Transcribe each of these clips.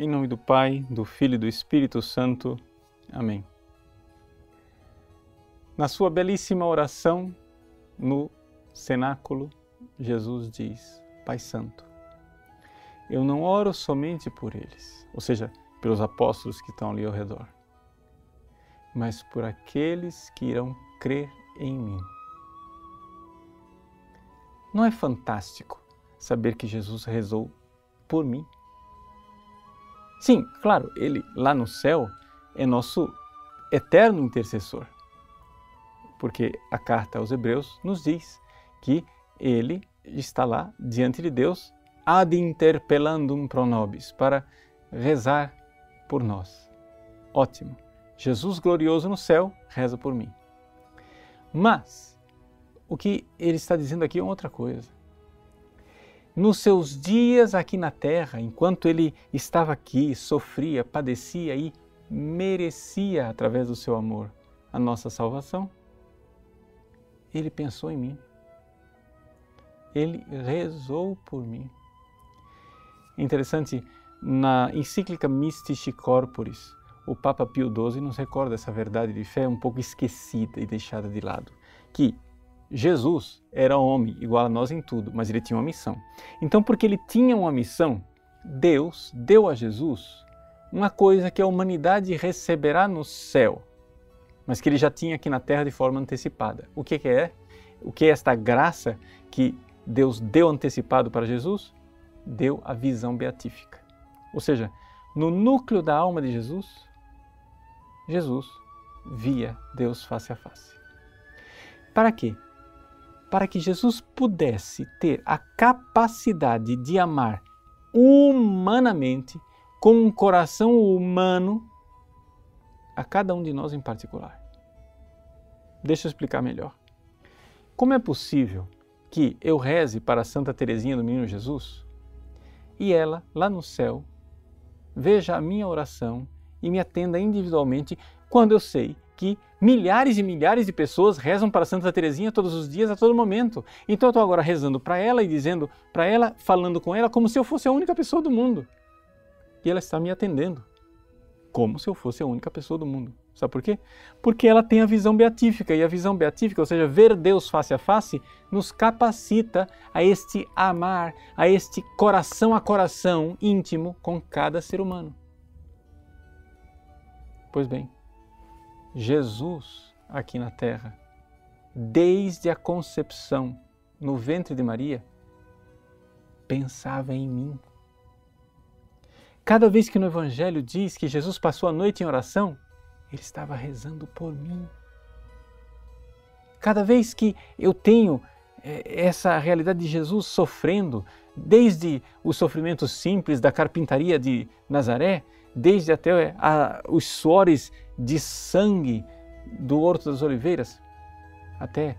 Em nome do Pai, do Filho e do Espírito Santo. Amém. Na sua belíssima oração no cenáculo, Jesus diz: Pai Santo, eu não oro somente por eles, ou seja, pelos apóstolos que estão ali ao redor, mas por aqueles que irão crer em mim. Não é fantástico saber que Jesus rezou por mim? Sim, claro, ele lá no céu é nosso eterno intercessor. Porque a carta aos Hebreus nos diz que ele está lá diante de Deus ad interpellandum pro nobis, para rezar por nós. Ótimo. Jesus glorioso no céu reza por mim. Mas o que ele está dizendo aqui é outra coisa nos seus dias aqui na terra, enquanto ele estava aqui, sofria, padecia e merecia, através do seu amor, a nossa salvação, ele pensou em mim. Ele rezou por mim. Interessante, na encíclica Mystici Corporis, o Papa Pio XII nos recorda essa verdade de fé um pouco esquecida e deixada de lado, que Jesus era homem, igual a nós em tudo, mas ele tinha uma missão. Então, porque ele tinha uma missão, Deus deu a Jesus uma coisa que a humanidade receberá no céu, mas que ele já tinha aqui na terra de forma antecipada. O que, é? O que é esta graça que Deus deu antecipado para Jesus? Deu a visão beatífica. Ou seja, no núcleo da alma de Jesus, Jesus via Deus face a face. Para quê? Para que Jesus pudesse ter a capacidade de amar humanamente, com um coração humano, a cada um de nós em particular. Deixa eu explicar melhor. Como é possível que eu reze para Santa Teresinha do Menino Jesus e ela, lá no céu, veja a minha oração e me atenda individualmente quando eu sei que milhares e milhares de pessoas rezam para Santa Teresinha todos os dias, a todo momento. Então eu estou agora rezando para ela e dizendo para ela, falando com ela como se eu fosse a única pessoa do mundo. E ela está me atendendo como se eu fosse a única pessoa do mundo. Sabe por quê? Porque ela tem a visão beatífica e a visão beatífica, ou seja, ver Deus face a face, nos capacita a este amar, a este coração a coração íntimo com cada ser humano. Pois bem, Jesus aqui na terra, desde a concepção no ventre de Maria, pensava em mim. Cada vez que no Evangelho diz que Jesus passou a noite em oração, ele estava rezando por mim. Cada vez que eu tenho é, essa realidade de Jesus sofrendo, desde os sofrimentos simples da carpintaria de Nazaré, desde até a, os suores de sangue do Horto das Oliveiras, até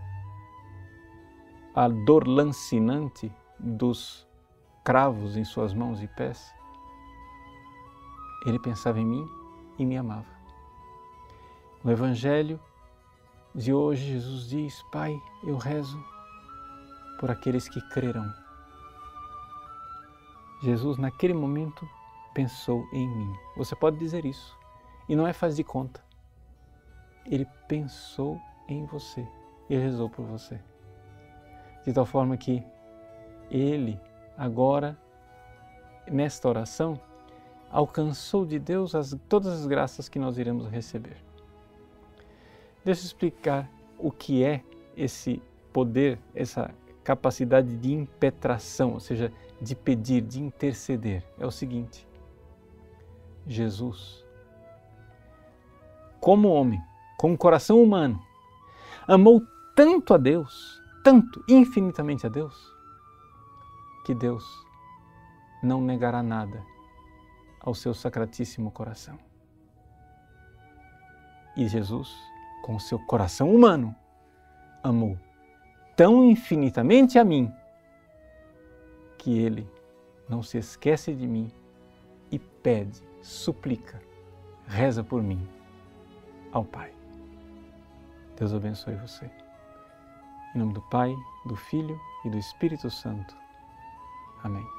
a dor lancinante dos cravos em suas mãos e pés. Ele pensava em mim e me amava. No Evangelho de hoje, Jesus diz: Pai, eu rezo por aqueles que crerão. Jesus, naquele momento, pensou em mim. Você pode dizer isso. E não é faz de conta. Ele pensou em você e rezou por você. De tal forma que ele, agora, nesta oração, alcançou de Deus as, todas as graças que nós iremos receber. Deixa eu explicar o que é esse poder, essa capacidade de impetração, ou seja, de pedir, de interceder. É o seguinte: Jesus, como homem, com um coração humano, amou tanto a Deus, tanto, infinitamente a Deus, que Deus não negará nada ao seu sacratíssimo coração. E Jesus, com o seu coração humano, amou tão infinitamente a mim que ele não se esquece de mim e pede suplica, reza por mim ao Pai. Deus abençoe você. Em nome do Pai, do Filho e do Espírito Santo. Amém.